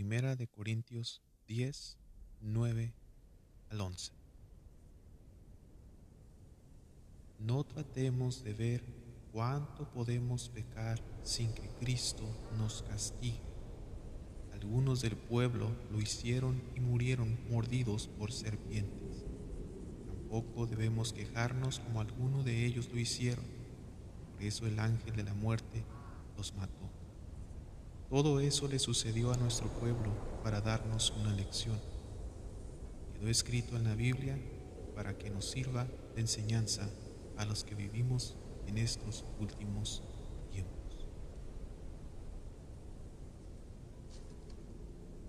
Primera de Corintios 10, 9 al 11. No tratemos de ver cuánto podemos pecar sin que Cristo nos castigue. Algunos del pueblo lo hicieron y murieron mordidos por serpientes. Tampoco debemos quejarnos como algunos de ellos lo hicieron. Por eso el ángel de la muerte los mató. Todo eso le sucedió a nuestro pueblo para darnos una lección. Quedó escrito en la Biblia para que nos sirva de enseñanza a los que vivimos en estos últimos tiempos.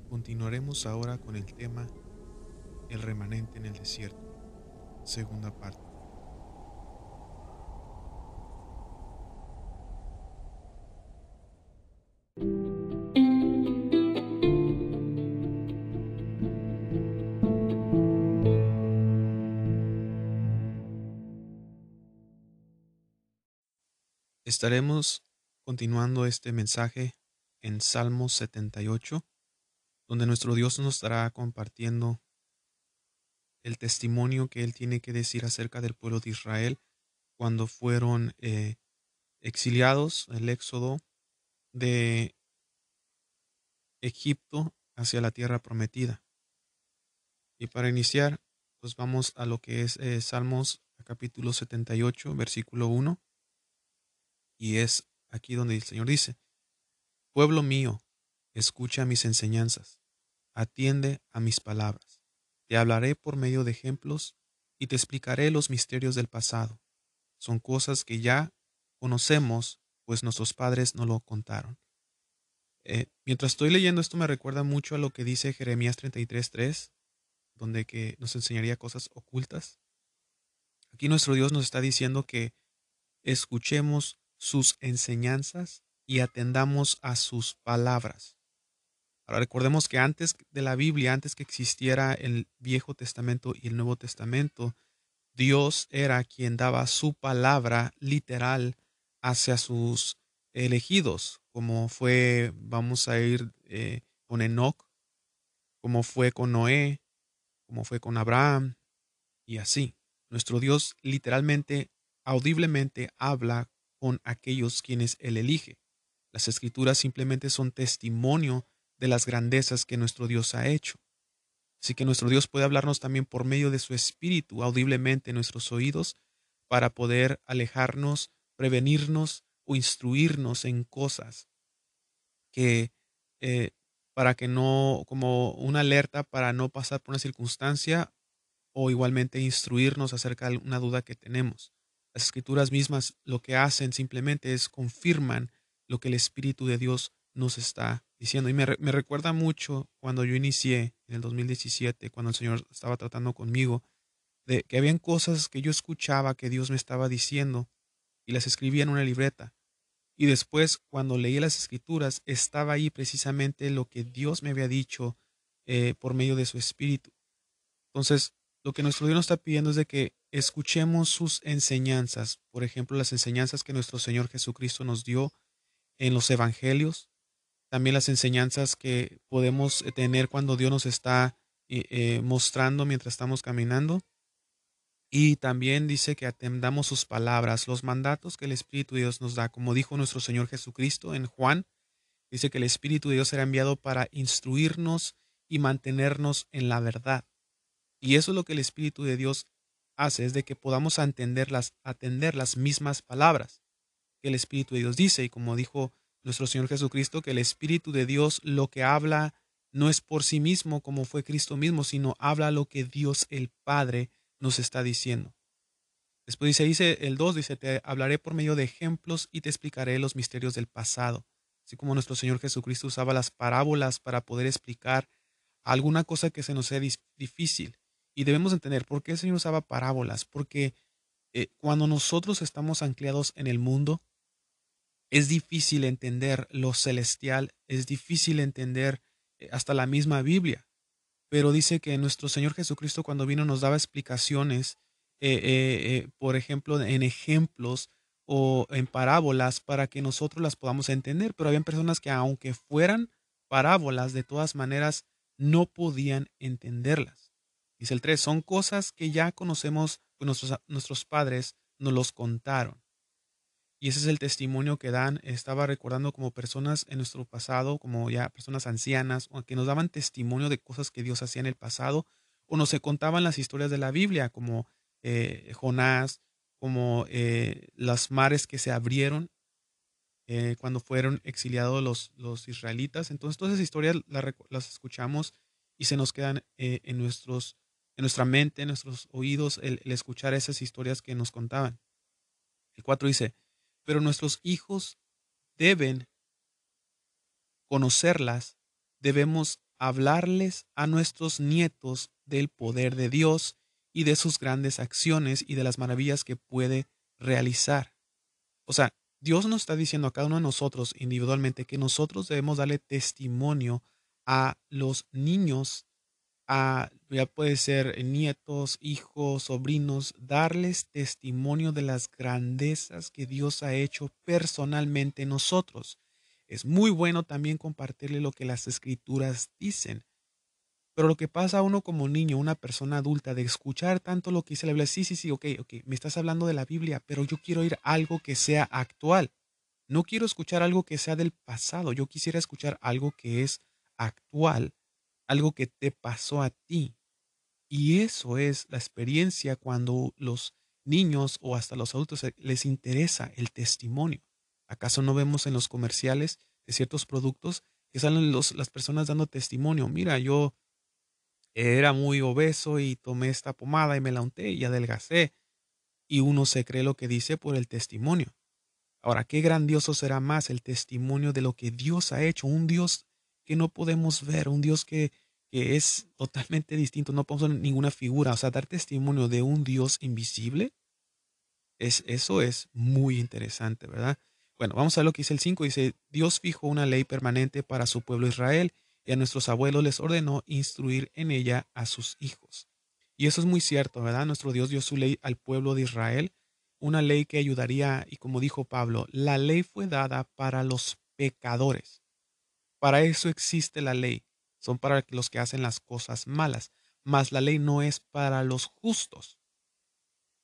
Continuaremos ahora con el tema El remanente en el desierto, segunda parte. Estaremos continuando este mensaje en Salmos 78, donde nuestro Dios nos estará compartiendo el testimonio que Él tiene que decir acerca del pueblo de Israel cuando fueron eh, exiliados, el éxodo de Egipto hacia la tierra prometida. Y para iniciar, pues vamos a lo que es eh, Salmos capítulo 78, versículo 1 y es aquí donde el Señor dice, Pueblo mío, escucha mis enseñanzas, atiende a mis palabras. Te hablaré por medio de ejemplos y te explicaré los misterios del pasado. Son cosas que ya conocemos, pues nuestros padres no lo contaron. Eh, mientras estoy leyendo esto me recuerda mucho a lo que dice Jeremías 33.3, donde que nos enseñaría cosas ocultas. Aquí nuestro Dios nos está diciendo que escuchemos sus enseñanzas y atendamos a sus palabras. Ahora recordemos que antes de la Biblia, antes que existiera el Viejo Testamento y el Nuevo Testamento, Dios era quien daba su palabra literal hacia sus elegidos, como fue, vamos a ir eh, con Enoch, como fue con Noé, como fue con Abraham, y así. Nuestro Dios literalmente, audiblemente habla con aquellos quienes Él elige. Las escrituras simplemente son testimonio de las grandezas que nuestro Dios ha hecho. Así que nuestro Dios puede hablarnos también por medio de su espíritu audiblemente en nuestros oídos para poder alejarnos, prevenirnos o instruirnos en cosas que eh, para que no, como una alerta para no pasar por una circunstancia o igualmente instruirnos acerca de una duda que tenemos. Las escrituras mismas lo que hacen simplemente es confirman lo que el Espíritu de Dios nos está diciendo. Y me, recuerda mucho cuando yo inicié en el 2017, cuando el Señor estaba tratando conmigo, de que habían cosas que yo escuchaba que Dios me estaba diciendo y las escribía en una libreta. Y después, cuando leí las escrituras, estaba ahí precisamente lo que Dios me había dicho eh, por medio de su Espíritu. Entonces, lo que nuestro Dios nos está pidiendo es de que escuchemos sus enseñanzas, por ejemplo, las enseñanzas que nuestro Señor Jesucristo nos dio en los evangelios, también las enseñanzas que podemos eh, tener cuando Dios nos está eh, eh, mostrando mientras estamos caminando. Y también dice que atendamos sus palabras, los mandatos que el Espíritu de Dios nos da, como dijo nuestro Señor Jesucristo en Juan, dice que el Espíritu de Dios será enviado para instruirnos y mantenernos en la verdad. Y eso es lo que el Espíritu de Dios hace, es de que podamos atender las, atender las mismas palabras que el Espíritu de Dios dice. Y como dijo nuestro Señor Jesucristo, que el Espíritu de Dios lo que habla no es por sí mismo como fue Cristo mismo, sino habla lo que Dios el Padre nos está diciendo. Después dice, dice el 2, dice, te hablaré por medio de ejemplos y te explicaré los misterios del pasado. Así como nuestro Señor Jesucristo usaba las parábolas para poder explicar alguna cosa que se nos sea difícil. Y debemos entender por qué el Señor usaba parábolas, porque eh, cuando nosotros estamos anclados en el mundo, es difícil entender lo celestial, es difícil entender eh, hasta la misma Biblia. Pero dice que nuestro Señor Jesucristo cuando vino nos daba explicaciones, eh, por ejemplo, en ejemplos o en parábolas para que nosotros las podamos entender. Pero había personas que aunque fueran parábolas de todas maneras no podían entenderlas. Dice el 3, son cosas que ya conocemos, pues nuestros, nuestros padres nos los contaron. Y ese es el testimonio que dan. Estaba recordando como personas en nuestro pasado, como ya personas ancianas, que nos daban testimonio de cosas que Dios hacía en el pasado, o nos contaban las historias de la Biblia, como eh, Jonás, como eh, las mares que se abrieron eh, cuando fueron exiliados los, los, israelitas. Entonces, todas esas historias las, escuchamos y se nos quedan en, nuestros, nuestra mente, en nuestros oídos, el, el escuchar esas historias que nos contaban. El 4 dice, pero nuestros hijos deben conocerlas, debemos hablarles a nuestros nietos del poder de Dios y de sus grandes acciones y de las maravillas que puede realizar. O sea, Dios nos está diciendo a cada uno de nosotros individualmente que nosotros debemos darle testimonio a los niños ya puede ser nietos, hijos, sobrinos, darles testimonio de las grandezas que Dios ha hecho personalmente en nosotros. Es muy bueno también compartirle lo que las escrituras dicen. Pero lo que pasa a uno como niño, una persona adulta, de escuchar tanto lo que dice la Biblia, sí, sí, sí, ok, ok, me estás hablando de la Biblia, pero yo quiero oír algo que sea actual. No quiero escuchar algo que sea del pasado, yo quisiera escuchar algo que es actual algo que te pasó a ti. Y eso es la experiencia cuando los niños o hasta los adultos les interesa el testimonio. ¿Acaso no vemos en los comerciales de ciertos productos que salen los, las personas dando testimonio? Mira, yo era muy obeso y tomé esta pomada y me la unté y adelgacé. Y uno se cree lo que dice por el testimonio. Ahora, qué grandioso será más el testimonio de lo que Dios ha hecho, un Dios que no podemos ver, un Dios que, que es totalmente distinto, no podemos ver ninguna figura, o sea, dar testimonio de un Dios invisible, es, eso es muy interesante, ¿verdad? Bueno, vamos a lo que dice el 5, dice, Dios fijó una ley permanente para su pueblo Israel y a nuestros abuelos les ordenó instruir en ella a sus hijos. Y eso es muy cierto, ¿verdad? Nuestro Dios dio su ley al pueblo de Israel, una ley que ayudaría, y como dijo Pablo, la ley fue dada para los pecadores. Para eso existe la ley, son para los que hacen las cosas malas, mas la ley no es para los justos.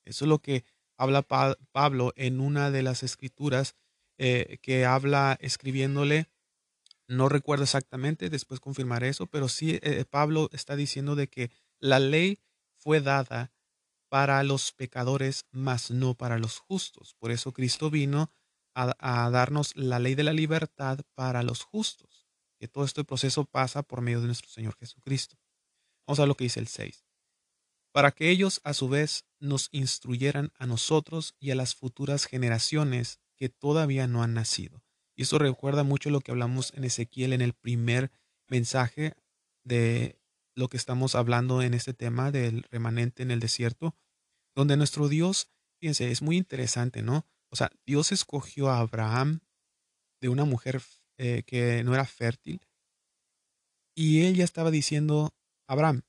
Eso es lo que habla Pablo en una de las escrituras eh, que habla escribiéndole, no recuerdo exactamente, después confirmaré eso, pero sí eh, Pablo está diciendo de que la ley fue dada para los pecadores, mas no para los justos. Por eso Cristo vino a darnos la ley de la libertad para los justos que todo este proceso pasa por medio de nuestro Señor Jesucristo. Vamos a lo que dice el 6. Para que ellos a su vez nos instruyeran a nosotros y a las futuras generaciones que todavía no han nacido. Y esto recuerda mucho lo que hablamos en Ezequiel en el primer mensaje de lo que estamos hablando en este tema del remanente en el desierto, donde nuestro Dios, fíjense, es muy interesante, ¿no? O sea, Dios escogió a Abraham de una mujer eh, que no era fértil. Y él ya estaba diciendo, Abraham,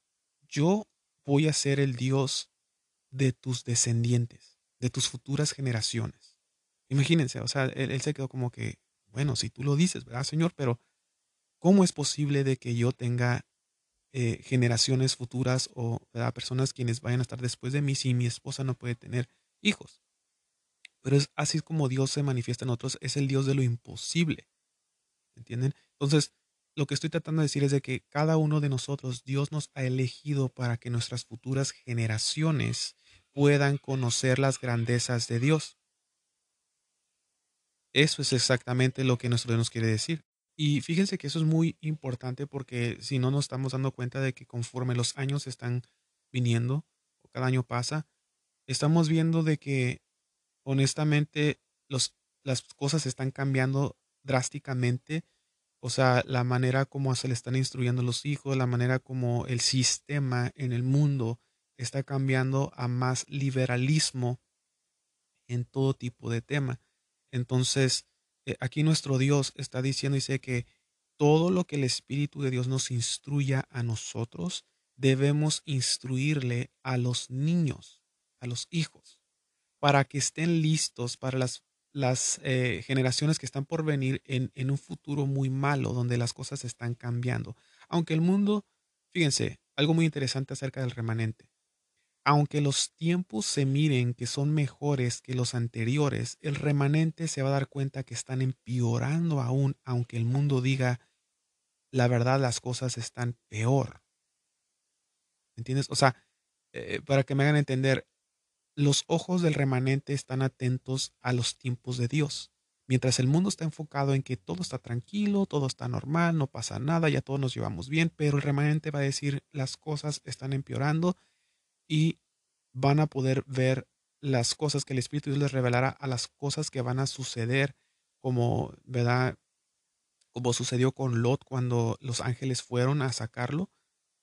yo voy a ser el Dios de tus descendientes, de tus futuras generaciones. Imagínense, o sea, él, se quedó como que, bueno, si tú lo dices, ¿verdad, Señor? Pero, ¿cómo es posible de que yo tenga eh, generaciones futuras o personas quienes vayan a estar después de mí si mi esposa no puede tener hijos? Pero es así como Dios se manifiesta en otros, es el Dios de lo imposible. ¿Entienden? Entonces, lo que estoy tratando de decir es de que cada uno de nosotros, Dios nos ha elegido para que nuestras futuras generaciones puedan conocer las grandezas de Dios. Eso es exactamente lo que nuestro Dios nos quiere decir. Y fíjense que eso es muy importante porque si no nos estamos dando cuenta de que conforme los años están viniendo, o cada año pasa, estamos viendo de que honestamente los, las cosas están cambiando drásticamente, o sea, la manera como se le están instruyendo los hijos, la manera como el sistema en el mundo está cambiando a más liberalismo en todo tipo de tema. Entonces, eh, aquí nuestro Dios está diciendo, dice que todo lo que el Espíritu de Dios nos instruya a nosotros, debemos instruirle a los niños, a los hijos, para que estén listos para las las eh, generaciones que están por venir en, en, un futuro muy malo, donde las cosas están cambiando. Aunque el mundo, fíjense, algo muy interesante acerca del remanente. Aunque los tiempos se miren que son mejores que los anteriores, el remanente se va a dar cuenta que están empeorando aún, aunque el mundo diga, la verdad, las cosas están peor. ¿Entiendes? O sea, eh, para que me hagan entender, los ojos del remanente están atentos a los tiempos de Dios. Mientras el mundo está enfocado en que todo está tranquilo, todo está normal, no pasa nada, ya todos nos llevamos bien, pero el remanente va a decir las cosas están empeorando y van a poder ver las cosas que el Espíritu Dios les revelará a las cosas que van a suceder, como, ¿verdad? Como sucedió con Lot cuando los ángeles fueron a sacarlo.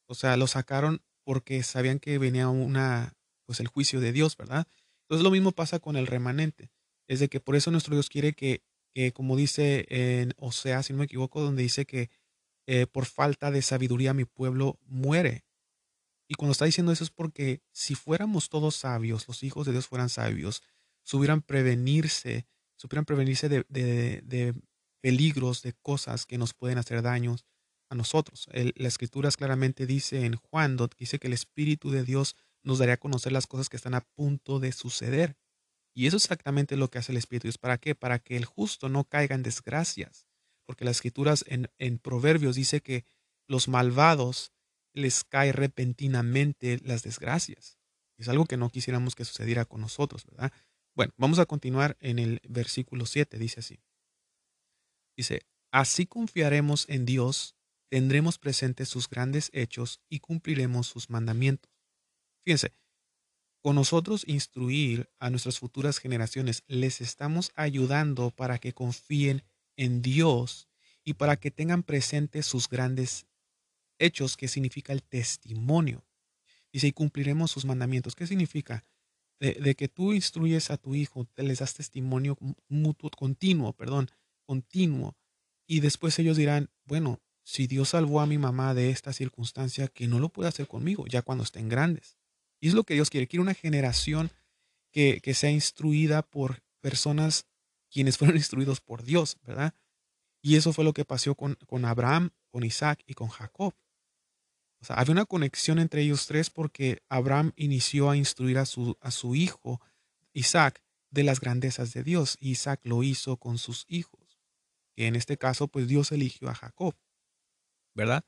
O sea, lo sacaron porque sabían que venía una, pues el juicio de Dios, ¿verdad? Entonces lo mismo pasa con el remanente. Es de que por eso nuestro Dios quiere que, que como dice en Osea, si no me equivoco, donde dice que eh, por falta de sabiduría mi pueblo muere. Y cuando está diciendo eso es porque si fuéramos todos sabios, los hijos de Dios fueran sabios, supieran prevenirse, supieran prevenirse de, de, peligros, de cosas que nos pueden hacer daños a nosotros. la escritura claramente dice en Juan, dice que el Espíritu de Dios nos daría a conocer las cosas que están a punto de suceder. Y eso es exactamente lo que hace el Espíritu Dios. ¿Para qué? Para que el justo no caiga en desgracias. Porque las escrituras en, en Proverbios dice que los malvados les cae repentinamente las desgracias. Es algo que no quisiéramos que sucediera con nosotros, ¿verdad? Bueno, vamos a continuar en el versículo 7, dice así. Dice, así confiaremos en Dios, tendremos presentes sus grandes hechos y cumpliremos sus mandamientos. Fíjense, con nosotros instruir a nuestras futuras generaciones, les estamos ayudando para que confíen en Dios y para que tengan presentes sus grandes hechos, que significa el testimonio. Dice, y cumpliremos sus mandamientos. ¿Qué significa? De, que tú instruyes a tu hijo, te les das testimonio mutuo, continuo, perdón, continuo. Y después ellos dirán, bueno, si Dios salvó a mi mamá de esta circunstancia, que no lo puede hacer conmigo, ya cuando estén grandes. Y es lo que Dios quiere. Quiere una generación que, que sea instruida por personas quienes fueron instruidos por Dios, ¿verdad? Y eso fue lo que pasó con, con Abraham, con Isaac y con Jacob. O sea, había una conexión entre ellos tres porque Abraham inició a instruir a su, a su hijo, Isaac, de las grandezas de Dios. Isaac lo hizo con sus hijos. Que en este caso, pues Dios eligió a Jacob, ¿verdad?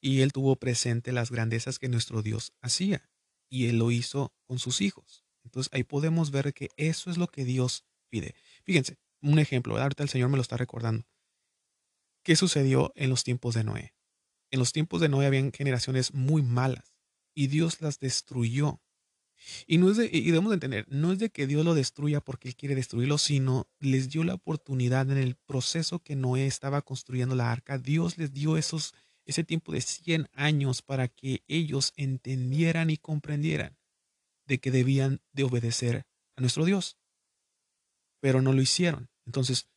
Y él tuvo presente las grandezas que nuestro Dios hacía. Y él lo hizo con sus hijos. Entonces ahí podemos ver que eso es lo que Dios pide. Fíjense, un ejemplo, ahorita el Señor me lo está recordando. ¿Qué sucedió en los tiempos de Noé? En los tiempos de Noé habían generaciones muy malas y Dios las destruyó. Y, no es y debemos de entender, no es de que Dios lo destruya porque Él quiere destruirlo, sino les dio la oportunidad en el proceso que Noé estaba construyendo la arca. Dios les dio esos, ese tiempo de 100 años para que ellos entendieran y comprendieran de que debían de obedecer a nuestro Dios. Pero no lo hicieron. Entonces,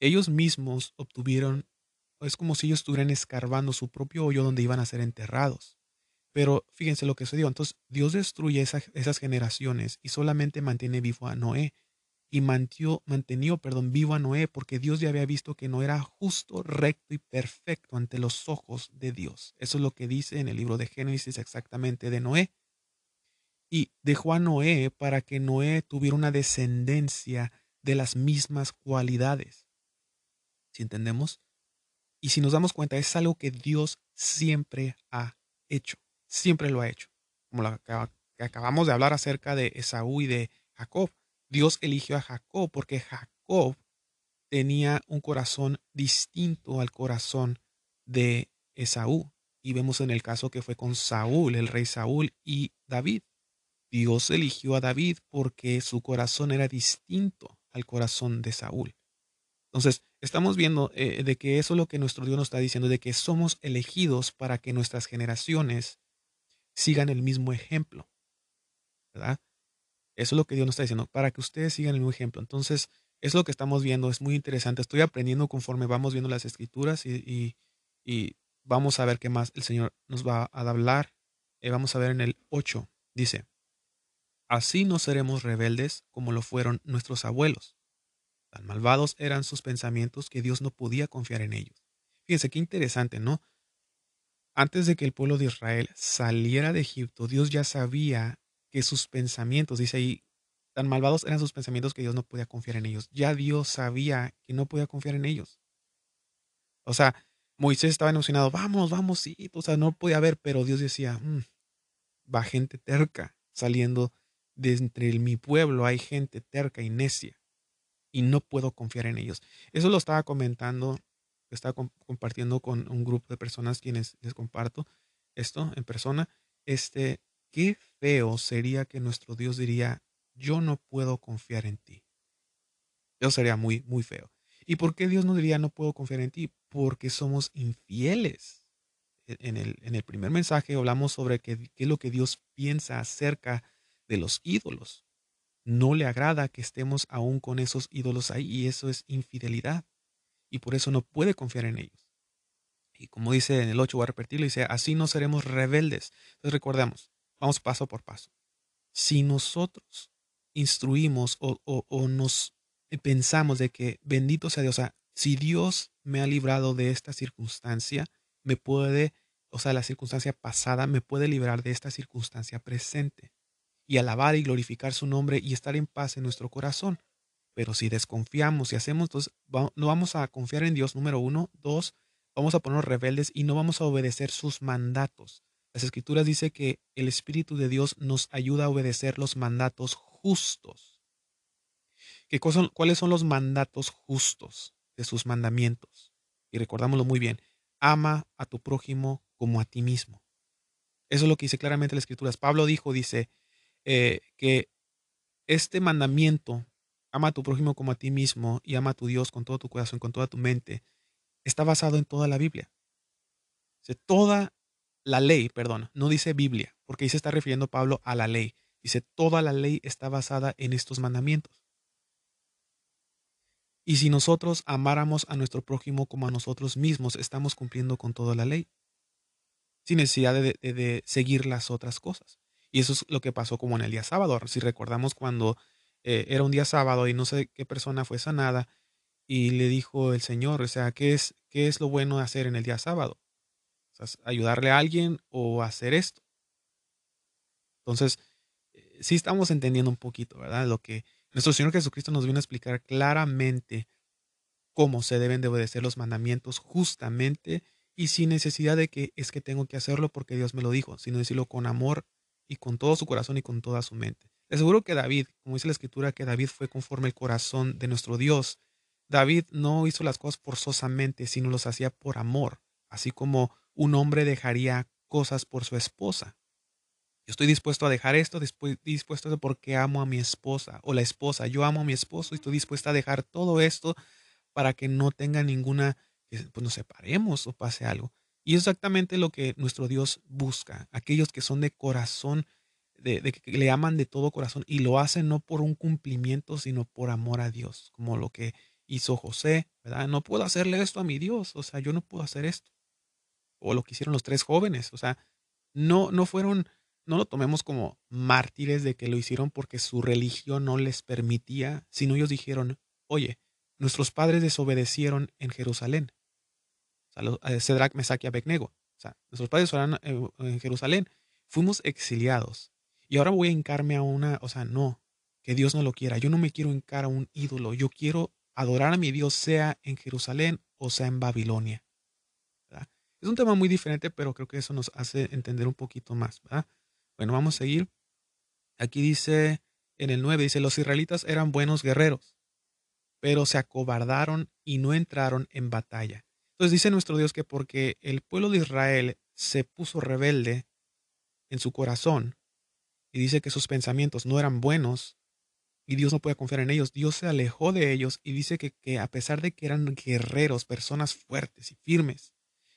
ellos mismos obtuvieron es como si ellos estuvieran escarbando su propio hoyo donde iban a ser enterrados. Pero fíjense lo que sucedió. Entonces Dios destruye esas generaciones y solamente mantiene vivo a Noé. Y mantió, mantenió, perdón, vivo a Noé porque Dios ya había visto que no era justo, recto y perfecto ante los ojos de Dios. Eso es lo que dice en el libro de Génesis exactamente de Noé. Y dejó a Noé para que Noé tuviera una descendencia de las mismas cualidades. ¿Si entendemos? Y si nos damos cuenta, es algo que Dios siempre ha hecho. Siempre lo ha hecho. Como que acabamos de hablar acerca de Esaú y de Jacob. Dios eligió a Jacob porque Jacob tenía un corazón distinto al corazón de Esaú. Y vemos en el caso que fue con Saúl, el rey Saúl y David. Dios eligió a David porque su corazón era distinto al corazón de Saúl. Entonces, estamos viendo eh, de que eso es lo que nuestro Dios nos está diciendo, de que somos elegidos para que nuestras generaciones sigan el mismo ejemplo. ¿Verdad? Eso es lo que Dios nos está diciendo, para que ustedes sigan el mismo ejemplo. Entonces, es lo que estamos viendo, es muy interesante. Estoy aprendiendo conforme vamos viendo las escrituras y, vamos a ver qué más el Señor nos va a hablar. Eh, vamos a ver en el 8, dice, así no seremos rebeldes como lo fueron nuestros abuelos Tan malvados eran sus pensamientos que Dios no podía confiar en ellos. Fíjense qué interesante, ¿no? Antes de que el pueblo de Israel saliera de Egipto, Dios ya sabía que sus pensamientos, dice ahí, tan malvados eran sus pensamientos que Dios no podía confiar en ellos. Ya Dios sabía que no podía confiar en ellos. O sea, Moisés estaba emocionado, vamos, vamos, sí, o sea, no podía ver, pero Dios decía, mm, va gente terca saliendo de entre mi pueblo, hay gente terca y necia y no puedo confiar en ellos. Eso lo estaba comentando, estaba compartiendo con un grupo de personas quienes les comparto esto en persona. Este, qué feo sería que nuestro Dios diría, yo no puedo confiar en ti. Eso sería muy, muy feo. ¿Y por qué Dios no diría, no puedo confiar en ti? Porque somos infieles. E, en el, en el primer mensaje hablamos sobre qué, qué es lo que Dios piensa acerca de los ídolos. No le agrada que estemos aún con esos ídolos ahí y eso es infidelidad. Y por eso no puede confiar en ellos. Y como dice en el 8, voy a repetirlo, dice, así no seremos rebeldes. Entonces recordemos, vamos paso por paso. Si nosotros instruimos o, o nos pensamos de que bendito sea Dios, o sea, si Dios me ha librado de esta circunstancia, me puede, o sea, la circunstancia pasada me puede librar de esta circunstancia presente y alabar y glorificar su nombre y estar en paz en nuestro corazón. Pero si desconfiamos y hacemos, entonces no vamos a confiar en Dios, número uno. Dos, vamos a ponernos rebeldes y no vamos a obedecer sus mandatos. Las escrituras dice que el Espíritu de Dios nos ayuda a obedecer los mandatos justos. ¿Qué ¿Cuáles son los mandatos justos de sus mandamientos? Y recordámoslo muy bien. Ama a tu prójimo como a ti mismo. Eso es lo que dice claramente las escrituras. Pablo dijo, dice, eh, que este mandamiento, ama a tu prójimo como a ti mismo y ama a tu Dios con todo tu corazón, con toda tu mente, está basado en toda la Biblia. toda la ley, perdón, no dice Biblia, porque ahí se está refiriendo Pablo a la ley. Dice, toda la ley está basada en estos mandamientos. Y si nosotros amáramos a nuestro prójimo como a nosotros mismos, estamos cumpliendo con toda la ley, sin necesidad de seguir las otras cosas. Y eso es lo que pasó como en el día sábado. Si recordamos cuando eh, era un día sábado y no sé qué persona fue sanada y le dijo el Señor, o sea, ¿qué es, qué es lo bueno de hacer en el día sábado? Ayudarle a alguien o hacer esto. Entonces, eh, sí estamos entendiendo un poquito, ¿verdad? Lo que nuestro Señor Jesucristo nos viene a explicar claramente cómo se deben de obedecer los mandamientos justamente y sin necesidad de que es que tengo que hacerlo porque Dios me lo dijo, sino decirlo con amor y con todo su corazón y con toda su mente. Es seguro que David, como dice la escritura, que David fue conforme el corazón de nuestro Dios. David no hizo las cosas forzosamente, sino los hacía por amor, así como un hombre dejaría cosas por su esposa. Yo estoy dispuesto a dejar esto, dispuesto a porque amo a mi esposa o la esposa. Yo amo a mi esposo y estoy dispuesta a dejar todo esto para que no tenga ninguna, pues nos separemos o pase algo. Y es exactamente lo que nuestro Dios busca, aquellos que son de corazón, de, que le aman de todo corazón y lo hacen no por un cumplimiento, sino por amor a Dios, como lo que hizo José. No puedo hacerle esto a mi Dios, o sea, yo no puedo hacer esto. O lo que hicieron los tres jóvenes, o sea, no, no fueron, no lo tomemos como mártires de que lo hicieron porque su religión no les permitía, sino ellos dijeron, oye, nuestros padres desobedecieron en Jerusalén, Cedrak, Mesach y Abednego. O sea, nuestros padres eran en Jerusalén. Fuimos exiliados. Y ahora voy a hincarme a una, o sea, no, que Dios no lo quiera. Yo no me quiero hincar a un ídolo. Yo quiero adorar a mi Dios, sea en Jerusalén o sea en Babilonia. Es un tema muy diferente, pero creo que eso nos hace entender un poquito más. Bueno, vamos a seguir. Aquí dice, en el 9, dice, los israelitas eran buenos guerreros, pero se acobardaron y no entraron en batalla. Entonces dice nuestro Dios que porque el pueblo de Israel se puso rebelde en su corazón y dice que sus pensamientos no eran buenos y Dios no puede confiar en ellos, Dios se alejó de ellos y dice que, que a pesar de que eran guerreros, personas fuertes y firmes,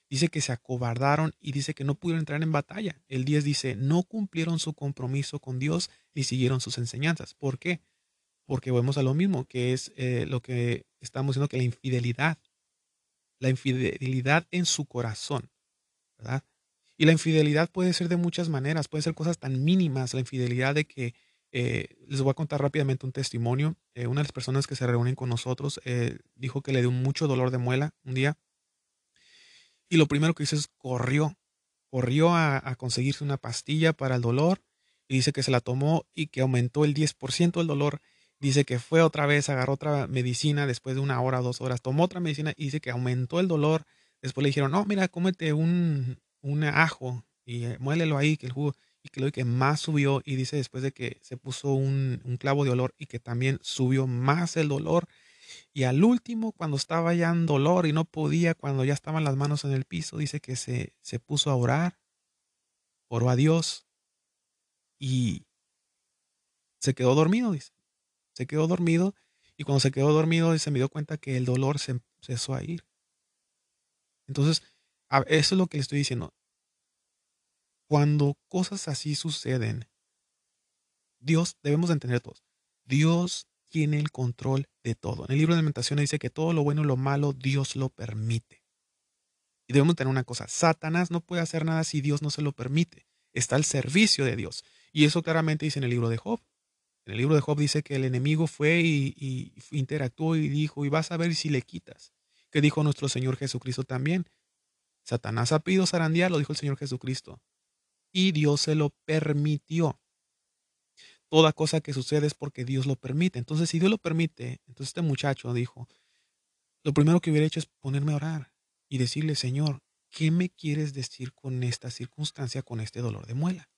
dice que se acobardaron y dice que no pudieron entrar en batalla. El 10 dice, no cumplieron su compromiso con Dios y siguieron sus enseñanzas. ¿Por qué? Porque vemos a lo mismo, que es eh, lo que estamos diciendo, que la infidelidad la infidelidad en su corazón. Y la infidelidad puede ser de muchas maneras, puede ser cosas tan mínimas, la infidelidad de que Eh, les voy a contar rápidamente un testimonio. Eh, una de las personas que se reúnen con nosotros dijo que le dio mucho dolor de muela un día. Y lo primero que hizo es corrió. Corrió a, a conseguirse una pastilla para el dolor. Y dice que se la tomó y que aumentó el 10% el dolor. Dice que fue otra vez, agarró otra medicina después de una hora, dos horas. Tomó otra medicina y dice que aumentó el dolor. Después le dijeron, no, mira, cómete un, un ajo y muélelo ahí, que el jugo y que lo que más subió y dice después de que se puso un, clavo de olor y que también subió más el dolor y al último cuando estaba ya en dolor y no podía cuando ya estaban las manos en el piso dice que se, se puso a orar oró a Dios y se quedó dormido dice. Se quedó dormido y cuando se quedó dormido se me dio cuenta que el dolor se empezó a ir. Entonces eso es lo que le estoy diciendo. Cuando cosas así suceden, Dios, debemos entender todos, Dios tiene el control de todo. En el libro de Lamentaciones dice que todo lo bueno y lo malo Dios lo permite. Y debemos tener una cosa, Satanás no puede hacer nada si Dios no se lo permite. Está al servicio de Dios. Y eso claramente dice en el libro de Job. En el libro de Job dice que el enemigo fue y, interactuó y dijo, y vas a ver si le quitas. Que dijo nuestro Señor Jesucristo también. Satanás ha pedido zarandear, lo dijo el Señor Jesucristo y Dios se lo permitió. Toda cosa que sucede es porque Dios lo permite. Entonces, si Dios lo permite, entonces este muchacho dijo, lo primero que hubiera hecho es ponerme a orar y decirle, Señor, ¿qué me quieres decir con esta circunstancia, con este dolor de muela?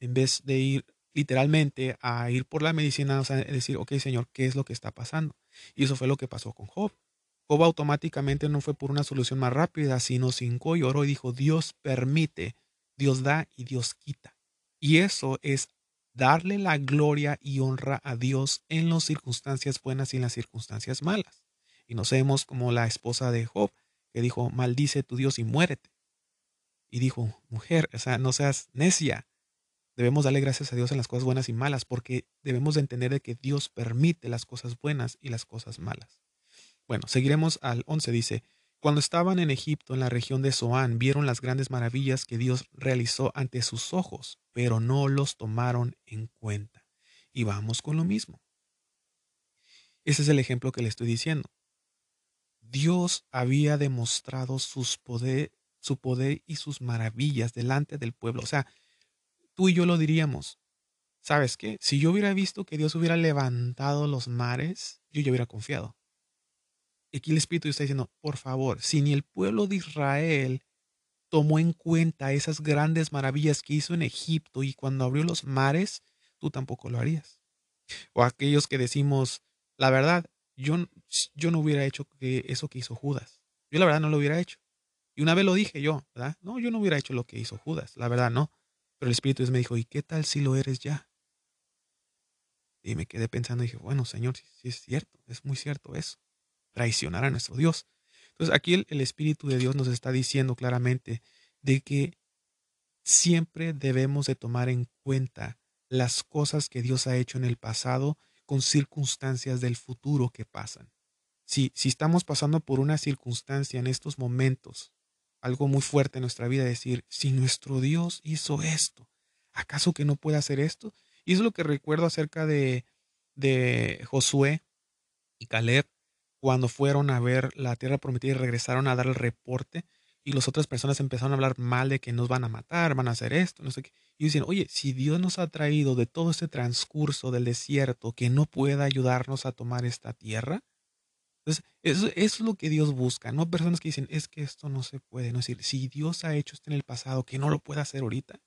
En vez de ir literalmente a ir por la medicina, o sea, decir, ok, Señor, ¿qué es lo que está pasando? Y eso fue lo que pasó con Job. Job automáticamente no fue por una solución más rápida, sino cinco y oró y dijo, Dios permite Dios da y Dios quita. Y eso es darle la gloria y honra a Dios en las circunstancias buenas y en las circunstancias malas. Y no seamos como la esposa de Job, que dijo, maldice tu Dios y muérete. Y dijo, mujer, o sea, no seas necia. Debemos darle gracias a Dios en las cosas buenas y malas, porque debemos de entender de que Dios permite las cosas buenas y las cosas malas. Bueno, seguiremos al 11, dice, cuando estaban en Egipto, en la región de Zoán, vieron las grandes maravillas que Dios realizó ante sus ojos, pero no los tomaron en cuenta. Y vamos con lo mismo. Ese es el ejemplo que le estoy diciendo. Dios había demostrado poder, su poder y sus maravillas delante del pueblo. O sea, tú y yo lo diríamos. ¿Sabes qué? Si yo hubiera visto que Dios hubiera levantado los mares, yo ya hubiera confiado aquí el Espíritu está diciendo, por favor, si ni el pueblo de Israel tomó en cuenta esas grandes maravillas que hizo en Egipto y cuando abrió los mares, tú tampoco lo harías. O aquellos que decimos, la verdad, yo, yo no hubiera hecho eso que hizo Judas. Yo la verdad no lo hubiera hecho. Y una vez lo dije yo, ¿verdad? No, yo no hubiera hecho lo que hizo Judas, la verdad no. Pero el Espíritu me dijo, ¿y qué tal si lo eres ya? Y me quedé pensando y dije, bueno, Señor, sí es cierto, es muy cierto eso traicionar a nuestro Dios. Entonces aquí el, Espíritu de Dios nos está diciendo claramente de que siempre debemos de tomar en cuenta las cosas que Dios ha hecho en el pasado con circunstancias del futuro que pasan. Si, si estamos pasando por una circunstancia en estos momentos, algo muy fuerte en nuestra vida, decir, si nuestro Dios hizo esto, ¿acaso que no puede hacer esto? Y es lo que recuerdo acerca de, de Josué y Caleb, cuando fueron a ver la tierra prometida y regresaron a dar el reporte y las otras personas empezaron a hablar mal de que nos van a matar, van a hacer esto, no sé qué. Y dicen, oye, si Dios nos ha traído de todo este transcurso del desierto que no pueda ayudarnos a tomar esta tierra, entonces eso, es lo que Dios busca, no personas que dicen, es que esto no se puede, no es decir, si Dios ha hecho esto en el pasado, que no lo puede hacer ahorita.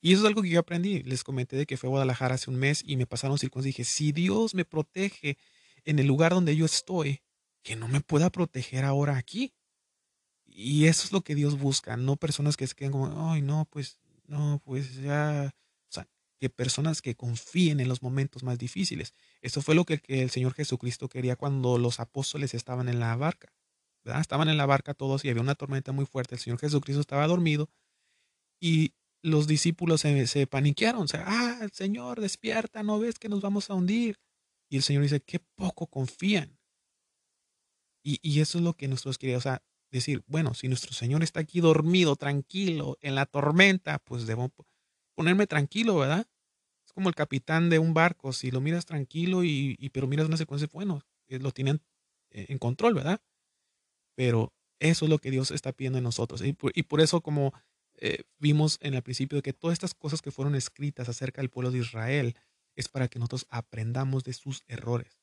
Y eso es algo que yo aprendí. Les comenté de que fue a Guadalajara hace un mes y me pasaron circunstancias dije, si Dios me protege en el lugar donde yo estoy, que no me pueda proteger ahora aquí. Y eso es lo que Dios busca, no personas que se queden como, ay, no, pues, no, pues ya. O sea, que personas que confíen en los momentos más difíciles. Eso fue lo que, el Señor Jesucristo quería cuando los apóstoles estaban en la barca. ¿verdad? Estaban en la barca todos y había una tormenta muy fuerte. El Señor Jesucristo estaba dormido y los discípulos se, se paniquearon. O sea, ah, Señor, despierta, ¿no ves que nos vamos a hundir? Y el Señor dice, qué poco confían. Y, y eso es lo que nosotros queríamos o sea, decir, bueno, si nuestro Señor está aquí dormido, tranquilo, en la tormenta, pues debo ponerme tranquilo, ¿verdad? como el capitán de un barco, si lo miras tranquilo y, pero miras una secuencia, bueno, eh, lo tienen eh, en control, ¿verdad? Pero eso es lo que Dios está pidiendo en nosotros. Y por, eso como eh, vimos en el principio que todas estas cosas que fueron escritas acerca del pueblo de Israel es para que nosotros aprendamos de sus errores.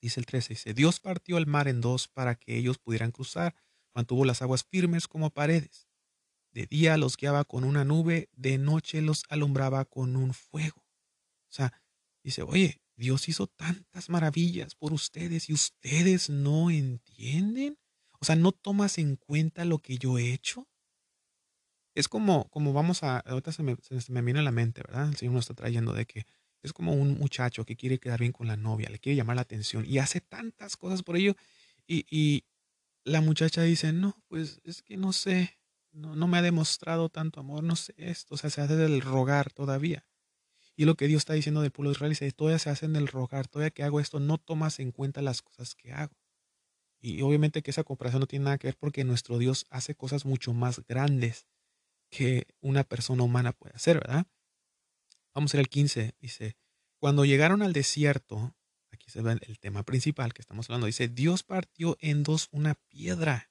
Dice el 13, dice, Dios partió el mar en dos para que ellos pudieran cruzar, mantuvo las aguas firmes como paredes. De día los guiaba con una nube, de noche los alumbraba con un fuego. O sea, dice, oye, Dios hizo tantas maravillas por ustedes y ustedes no entienden. O sea, no tomas en cuenta lo que yo he hecho. Es como, como vamos a, ahorita se me, se me viene a la mente, ¿verdad? El Señor nos está trayendo de que es como un muchacho que quiere quedar bien con la novia, le quiere llamar la atención y hace tantas cosas por ello. Y, y la muchacha dice, no, pues es que no sé, no, no me ha demostrado tanto amor, no sé esto. O sea, se hace del rogar todavía. Y lo que Dios está diciendo del pueblo de Israel dice, todavía se hace en el rogar, todavía que hago esto, no tomas en cuenta las cosas que hago. Y obviamente que esa comparación no tiene nada que ver porque nuestro Dios hace cosas mucho más grandes que una persona humana puede hacer, ¿verdad? Vamos a ir al 15. Dice, cuando llegaron al desierto, aquí se ve el tema principal que estamos hablando, dice, Dios partió en dos una piedra.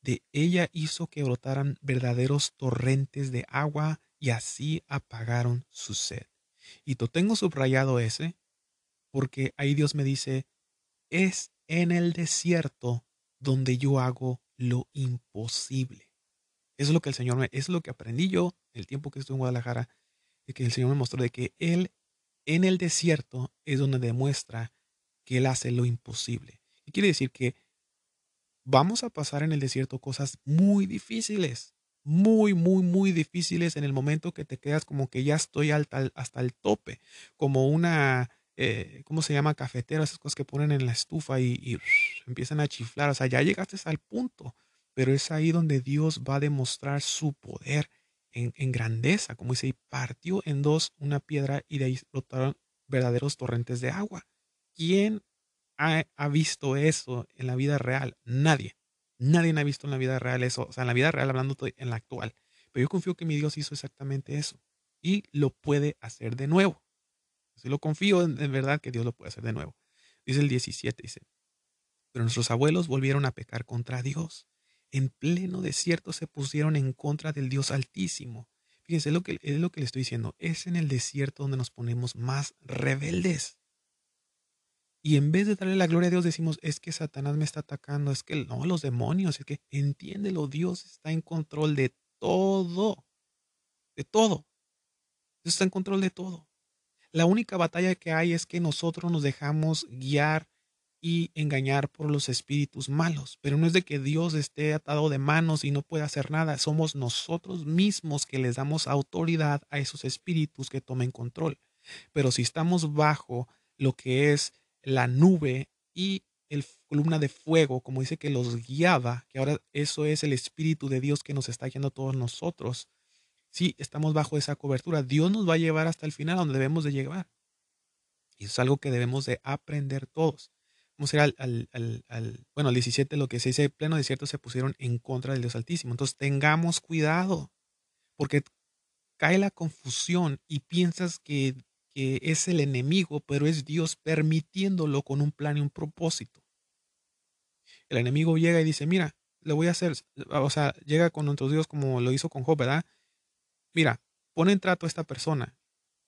De ella hizo que brotaran verdaderos torrentes de agua y así apagaron su sed. Y lo tengo subrayado ese porque ahí Dios me dice, es en el desierto donde yo hago lo imposible. Es lo que el Señor me, es lo que aprendí yo el tiempo que estuve en Guadalajara, de que el Señor me mostró de que Él en el desierto es donde demuestra que Él hace lo imposible. Y quiere decir que vamos a pasar en el desierto cosas muy difíciles, muy, muy, muy difíciles en el momento que te quedas como que ya estoy hasta el tope, como una eh, ¿cómo se llama? Cafetera, esas cosas que ponen en la estufa y, empiezan a chiflar. O sea, ya llegaste al punto, pero es ahí donde Dios va a demostrar su poder en, grandeza, como dice, y partió en dos una piedra y de ahí brotaron verdaderos torrentes de agua. ¿Quién ha, visto eso en la vida real? Nadie. Nadie ha visto en la vida real eso. O sea, en la vida real hablando en la actual. Pero yo confío que mi Dios hizo exactamente eso y lo puede hacer de nuevo. Si lo confío en, verdad que Dios lo puede hacer de nuevo. Dice el 17, dice, pero nuestros abuelos volvieron a pecar contra Dios. En pleno desierto se pusieron en contra del Dios altísimo. Fíjense, lo, que, es lo que le estoy diciendo. Es en el desierto donde nos ponemos más rebeldes. Y en vez de darle la gloria a Dios, decimos, es que Satanás me está atacando, es que no, los demonios, es que entiéndelo, Dios está en control de todo. De todo. Dios está en control de todo. La única batalla que hay es que nosotros nos dejamos guiar y engañar por los espíritus malos. Pero no es de que Dios esté atado de manos y no pueda hacer nada. Somos nosotros mismos que les damos autoridad a esos espíritus que tomen control. Pero si estamos bajo lo que es la nube y el columna de fuego, como dice que los guiaba, que ahora eso es el Espíritu de Dios que nos está guiando a todos nosotros, si estamos bajo esa cobertura. Dios nos va a llevar hasta el final donde debemos de llegar. Y es algo que debemos de aprender todos. Vamos a ir al, bueno, al 17, lo que se dice, pleno desierto se pusieron en contra del Dios Altísimo. Entonces tengamos cuidado, porque cae la confusión y piensas que, es el enemigo, pero es Dios permitiéndolo con un plan y un propósito. El enemigo llega y dice, mira, le voy a hacer, o sea, llega con nuestros Dios como lo hizo con Job, ¿verdad? mira, pon en trato a esta persona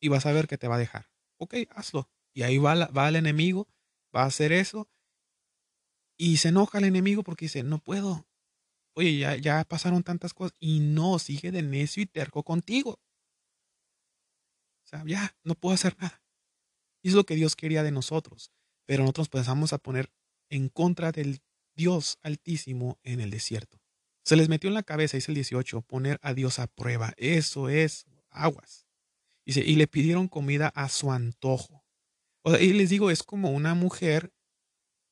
y vas a ver que te va a dejar. Ok, hazlo. Y ahí va, va el enemigo, va a hacer eso. Y se enoja el enemigo porque dice, no puedo. Oye, ya, ya pasaron tantas cosas. Y no, sigue de necio y terco contigo. O sea, ya, no puedo hacer nada. Y es lo que Dios quería de nosotros. Pero nosotros empezamos a poner en contra del Dios altísimo en el desierto. Se les metió en la cabeza, dice el 18, poner a Dios a prueba. Eso es aguas. Dice, y le pidieron comida a su antojo. Y les digo, es como una mujer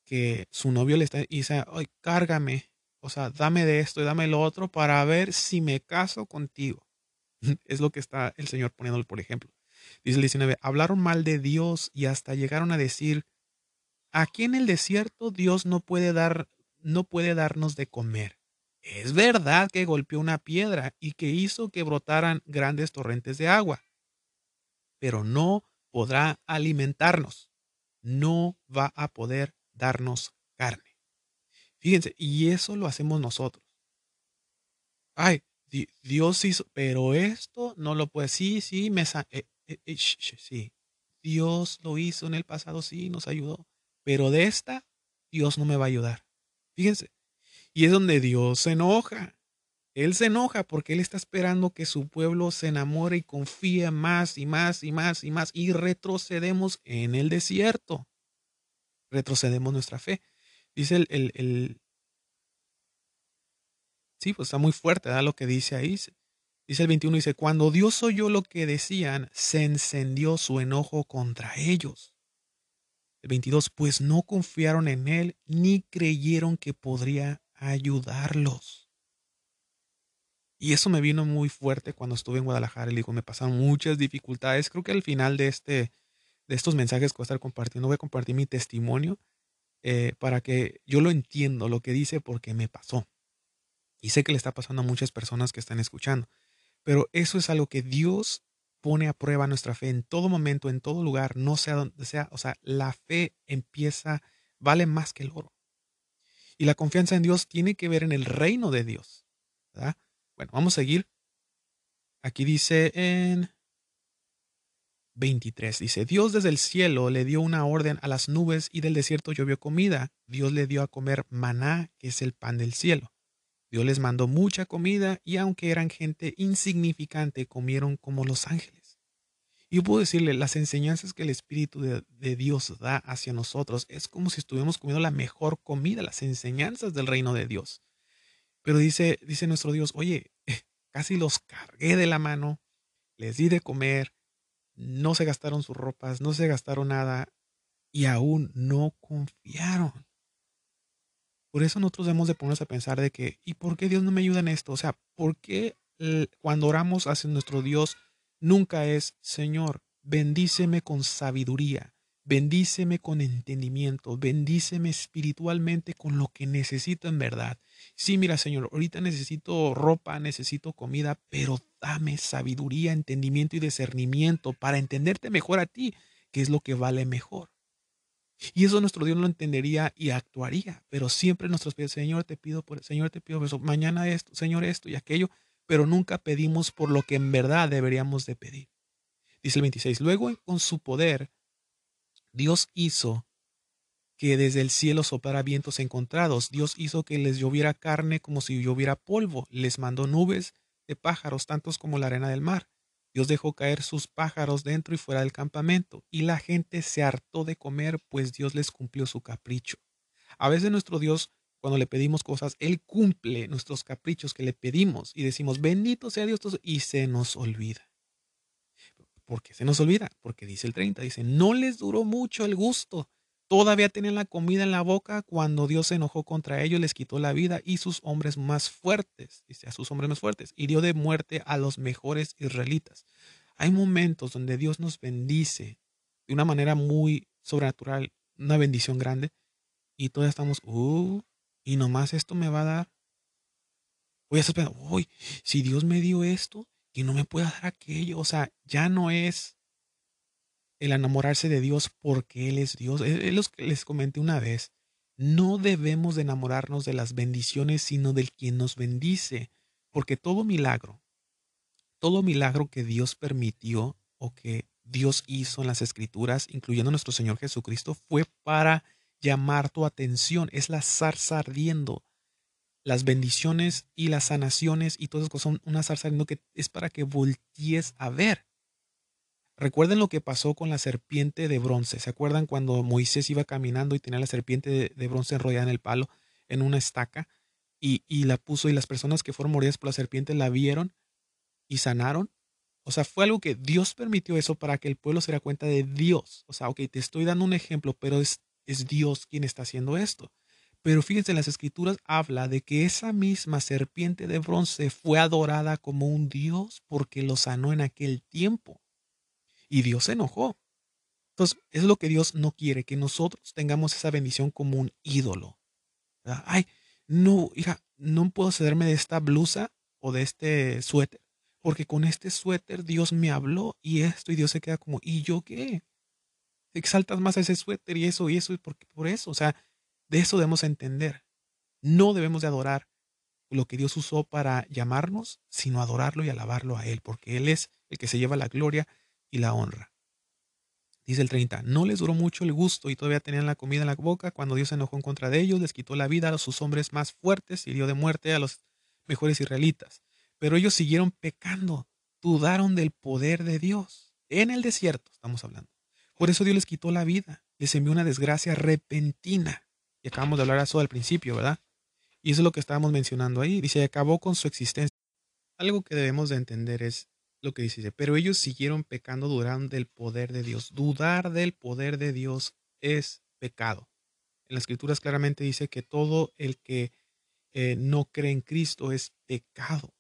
que su novio le está y dice, ay, cárgame, o sea, dame de esto y dame lo otro para ver si me caso contigo. es lo que está el Señor poniéndole, por ejemplo. Dice el 19, hablaron mal de Dios y hasta llegaron a decir, aquí en el desierto Dios no puede dar, no puede darnos de comer. Es verdad que golpeó una piedra y que hizo que brotaran grandes torrentes de agua. pero no podrá alimentarnos. No va a poder darnos carne. Fíjense, y eso lo hacemos nosotros. Ay, Dios hizo, pero esto no lo puede. Sí, sí, me eh, eh, eh, sí. Dios lo hizo en el pasado, sí, nos ayudó. Pero de esta, Dios no me va a ayudar. Fíjense. Y es donde Dios se enoja. Él se enoja porque Él está esperando que su pueblo se enamore y confíe más y más y más y más. Y retrocedemos en el desierto. Retrocedemos nuestra fe. Dice el, el, Sí, pues está muy fuerte, da lo que dice ahí. Dice el 21, dice, cuando Dios oyó lo que decían, se encendió su enojo contra ellos. El 22, pues no confiaron en Él ni creyeron que podría ayudarlos. Y eso me vino muy fuerte cuando estuve en Guadalajara. Le digo, me pasaron muchas dificultades. Creo que al final de, este, de estos mensajes que voy a estar compartiendo, voy a compartir mi testimonio eh, para que yo lo entiendo, lo que dice, porque me pasó. Y sé que le está pasando a muchas personas que están escuchando. Pero eso es algo que Dios pone a prueba nuestra fe en todo momento, en todo lugar, no sea donde sea. O sea, la fe empieza, vale más que el oro. Y la confianza en Dios tiene que ver en el reino de Dios. Bueno, vamos a seguir. Aquí dice en 23, dice, Dios desde el cielo le dio una orden a las nubes y del desierto llovió comida. Dios le dio a comer maná, que es el pan del cielo. Dios les mandó mucha comida y aunque eran gente insignificante, comieron como los ángeles. Yo puedo decirle, las enseñanzas que el Espíritu de, Dios da hacia nosotros es como si estuviéramos comiendo la mejor comida, las enseñanzas del reino de Dios. Pero dice, dice nuestro Dios, oye, casi los cargué de la mano, les di de comer, no se gastaron sus ropas, no se gastaron nada y aún no confiaron. Por eso nosotros debemos de ponernos a pensar de que, ¿y por qué Dios no me ayuda en esto? O sea, ¿por qué cuando oramos hacia nuestro Dios nunca es, Señor, bendíceme con sabiduría, bendíceme con entendimiento, bendíceme espiritualmente con lo que necesito en verdad? Sí, mira, Señor, ahorita necesito ropa, necesito comida, pero dame sabiduría, entendimiento y discernimiento para entenderte mejor a ti, que es lo que vale mejor. Y eso nuestro Dios lo entendería y actuaría, pero siempre nuestros pies, Señor, te pido por, Señor, te pido eso, mañana esto, Señor, esto y aquello, pero nunca pedimos por lo que en verdad deberíamos de pedir. Dice el 26, luego con su poder, Dios hizo que desde el cielo soplara vientos encontrados, Dios hizo que les lloviera carne como si lloviera polvo, les mandó nubes de pájaros, tantos como la arena del mar. Dios dejó caer sus pájaros dentro y fuera del campamento, y la gente se hartó de comer, pues Dios les cumplió su capricho. A veces nuestro Dios, cuando le pedimos cosas, Él cumple nuestros caprichos que le pedimos y decimos, bendito sea Dios, y se nos olvida. ¿Por qué se nos olvida? Porque dice el 30, dice, no les duró mucho el gusto, Todavía tenían la comida en la boca cuando Dios se enojó contra ellos, les quitó la vida y sus hombres más fuertes, dice a sus hombres más fuertes, y dio de muerte a los mejores israelitas. Hay momentos donde Dios nos bendice de una manera muy sobrenatural, una bendición grande, y todos estamos, uh, y nomás esto me va a dar. Voy a estar pensando, uy, si Dios me dio esto, y no me puede dar aquello. O sea, ya no es el enamorarse de Dios porque Él es Dios. Es lo que les comenté una vez. No debemos de enamorarnos de las bendiciones, sino del quien nos bendice. Porque todo milagro, todo milagro que Dios permitió o que Dios hizo en las escrituras, incluyendo nuestro Señor Jesucristo, fue para llamar tu atención. Es la zarza ardiendo. Las bendiciones y las sanaciones y todas esas cosas son una zarza ardiendo que es para que voltees a ver. Recuerden lo que pasó con la serpiente de bronce. ¿Se acuerdan cuando Moisés iba caminando y tenía la serpiente de, bronce enrollada en el palo, en una estaca, y, la puso y las personas que fueron mordidas por la serpiente la vieron y sanaron? O sea, fue algo que Dios permitió eso para que el pueblo se diera cuenta de Dios. O sea, ok, te estoy dando un ejemplo, pero es, es Dios quien está haciendo esto. Pero fíjense, las escrituras habla de que esa misma serpiente de bronce fue adorada como un Dios porque lo sanó en aquel tiempo. Y Dios se enojó. Entonces, es lo que Dios no quiere, que nosotros tengamos esa bendición como un ídolo. Ay, no, hija, no puedo cederme de esta blusa o de este suéter, porque con este suéter Dios me habló y esto y Dios se queda como, ¿y yo qué? Exaltas más a ese suéter y eso y eso y porque por eso, o sea, de eso debemos entender. No debemos de adorar lo que Dios usó para llamarnos, sino adorarlo y alabarlo a Él, porque Él es el que se lleva la gloria y la honra. Dice el 30, no les duró mucho el gusto y todavía tenían la comida en la boca cuando Dios se enojó en contra de ellos, les quitó la vida a sus hombres más fuertes y dio de muerte a los mejores israelitas. Pero ellos siguieron pecando, dudaron del poder de Dios. En el desierto estamos hablando. Por eso Dios les quitó la vida, les envió una desgracia repentina. Y acabamos de hablar eso al principio, ¿verdad? Y eso es lo que estábamos mencionando ahí. Dice, acabó con su existencia. Algo que debemos de entender es lo que dice, pero ellos siguieron pecando, dudaron del poder de Dios. Dudar del poder de Dios es pecado. En las escrituras claramente dice que todo el que eh, no cree en Cristo es pecado.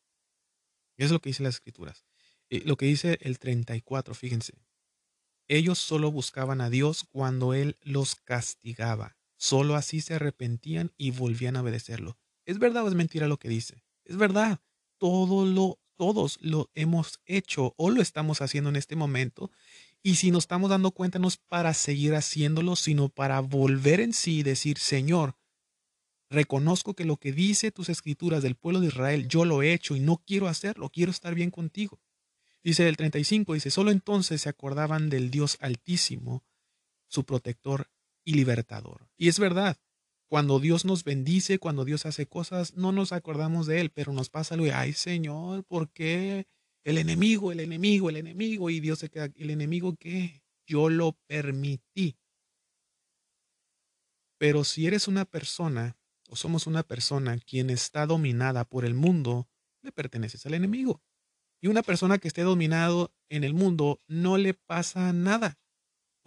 es lo que dice las escrituras. lo que dice el 34, fíjense. Ellos solo buscaban a Dios cuando Él los castigaba. Solo así se arrepentían y volvían a obedecerlo. ¿Es verdad o es mentira lo que dice? Es verdad. Todos lo hemos hecho o lo estamos haciendo en este momento. Y si nos estamos dando cuenta, no es para seguir haciéndolo, sino para volver en sí y decir, Señor, reconozco que lo que dice tus escrituras del pueblo de Israel, yo lo he hecho y no quiero hacerlo, quiero estar bien contigo. Dice el 35, dice, solo entonces se acordaban del Dios altísimo, su protector y libertador. Y es verdad, cuando Dios nos bendice, cuando Dios hace cosas, no nos acordamos de Él, pero nos pasa lo de, ay Señor, ¿por qué? El enemigo, el enemigo, el enemigo, y Dios se queda, ¿el enemigo qué? Yo lo permití. Pero si eres una persona, o somos una persona quien está dominada por el mundo, le perteneces al enemigo. Y una persona que esté dominado en el mundo no le pasa nada.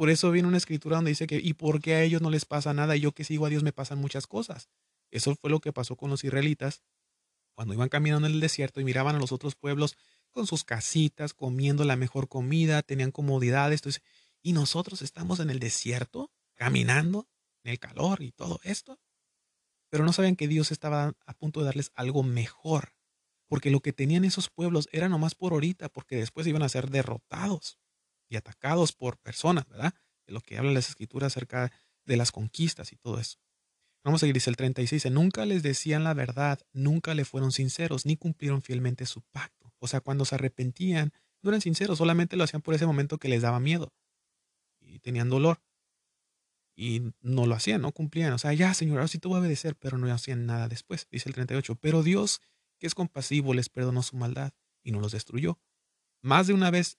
Por eso viene una escritura donde dice que, ¿y por qué a ellos no les pasa nada? Y yo que sigo a Dios me pasan muchas cosas. Eso fue lo que pasó con los israelitas cuando iban caminando en el desierto y miraban a los otros pueblos con sus casitas, comiendo la mejor comida, tenían comodidades. Y nosotros estamos en el desierto, caminando en el calor y todo esto. Pero no sabían que Dios estaba a punto de darles algo mejor, porque lo que tenían esos pueblos era nomás por ahorita, porque después iban a ser derrotados y atacados por personas, ¿verdad? De lo que hablan las escrituras acerca de las conquistas y todo eso. Vamos a seguir, dice el 36, nunca les decían la verdad, nunca le fueron sinceros, ni cumplieron fielmente su pacto. O sea, cuando se arrepentían, no eran sinceros, solamente lo hacían por ese momento que les daba miedo y tenían dolor. Y no lo hacían, no cumplían. O sea, ya, Señor, ahora sí te voy a obedecer, pero no hacían nada después. Dice el 38, pero Dios, que es compasivo, les perdonó su maldad y no los destruyó. Más de una vez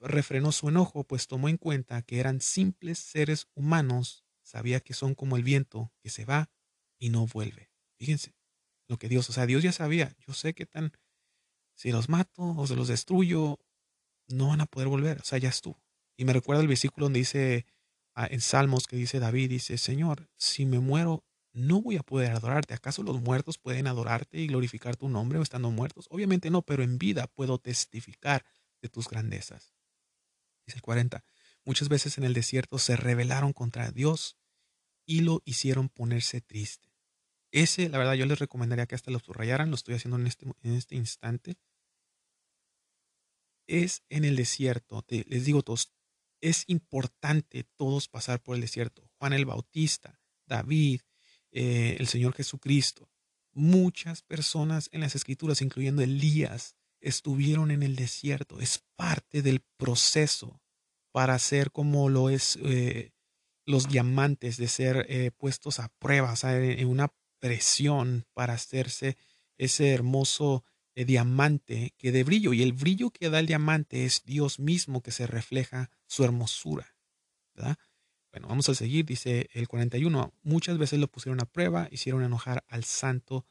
refrenó su enojo, pues tomó en cuenta que eran simples seres humanos, sabía que son como el viento que se va y no vuelve. Fíjense lo que Dios, o sea, Dios ya sabía, yo sé que tan, si los mato o se los destruyo, no van a poder volver, o sea, ya estuvo. Y me recuerda el versículo donde dice ah, en Salmos que dice David, dice, Señor, si me muero, no voy a poder adorarte. ¿Acaso los muertos pueden adorarte y glorificar tu nombre o estando muertos? Obviamente no, pero en vida puedo testificar de tus grandezas. Dice el 40. Muchas veces en el desierto se rebelaron contra Dios y lo hicieron ponerse triste. Ese, la verdad, yo les recomendaría que hasta lo subrayaran, lo estoy haciendo en este, en este instante. Es en el desierto, les digo todos, es importante todos pasar por el desierto. Juan el Bautista, David, eh, el Señor Jesucristo, muchas personas en las escrituras, incluyendo Elías, estuvieron en el desierto. Es parte del proceso para ser como lo es eh, los diamantes, de ser eh, puestos a prueba, en una presión para hacerse ese hermoso eh, diamante que de brillo. Y el brillo que da el diamante es Dios mismo que se refleja su hermosura. Bueno, vamos a seguir, dice el 41. Muchas veces lo pusieron a prueba, hicieron enojar al santo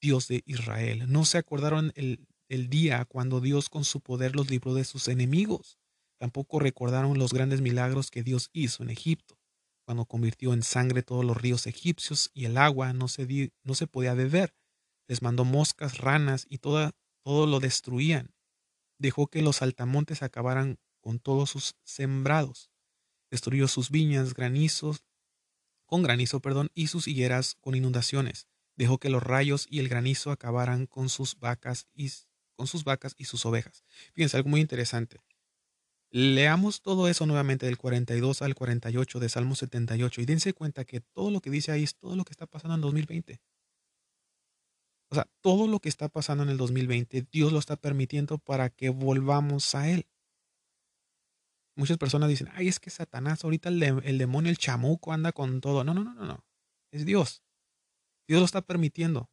Dios de Israel. No se acordaron el, el día cuando Dios con su poder los libró de sus enemigos. Tampoco recordaron los grandes milagros que Dios hizo en Egipto, cuando convirtió en sangre todos los ríos egipcios y el agua no se, no se podía beber. Les mandó moscas, ranas y todo lo destruían. Dejó que los altamontes acabaran con todos sus sembrados. Destruyó sus viñas, granizos, con granizo, perdón, y sus higueras con inundaciones. Dejó que los rayos y el granizo acabaran con sus vacas y con sus vacas y sus ovejas. Fíjense, algo muy interesante. Leamos todo eso nuevamente del 42 al 48 de Salmo 78 y dense cuenta que todo lo que dice ahí es todo lo que está pasando en 2020. O sea, todo lo que está pasando en el 2020, Dios lo está permitiendo para que volvamos a Él. Muchas personas dicen, ay, es que Satanás, ahorita el, el demonio, el chamuco anda con todo. No, no, no, no, no. Es Dios. Dios lo está permitiendo.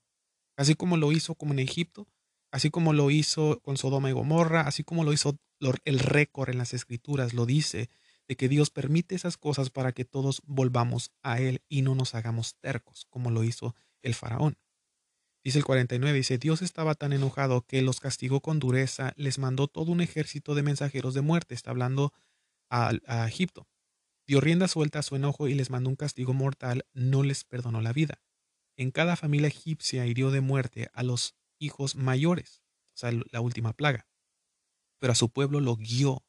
Así como lo hizo como en Egipto, así como lo hizo con Sodoma y Gomorra, así como lo hizo el récord en las escrituras, lo dice, de que Dios permite esas cosas para que todos volvamos a Él y no nos hagamos tercos, como lo hizo el faraón. Dice el 49, dice, Dios estaba tan enojado que los castigó con dureza, les mandó todo un ejército de mensajeros de muerte, está hablando a, Egipto. Dio rienda suelta a su enojo y les mandó un castigo mortal, no les perdonó la vida. En cada familia egipcia hirió de muerte a los hijos mayores, o sea, la última plaga. Pero a su pueblo lo guió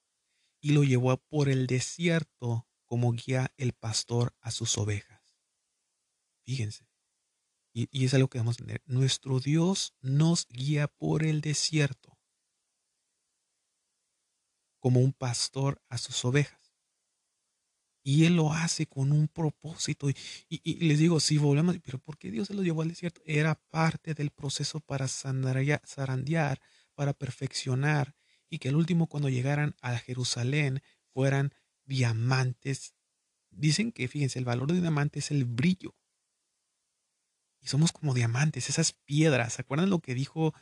y lo llevó por el desierto como guía el pastor a sus ovejas. Fíjense. Y, es algo que debemos entender. Nuestro Dios nos guía por el desierto como un pastor a sus ovejas. Y Él lo hace con un propósito. Y, les digo, si volvemos, pero ¿por qué Dios se lo llevó al desierto? Era parte del proceso para zarandear, para perfeccionar, y que el último cuando llegaran a Jerusalén fueran diamantes. Dicen que, fíjense, el valor de diamante es el brillo. Y somos como diamantes, esas piedras. ¿Se acuerdan lo que dijo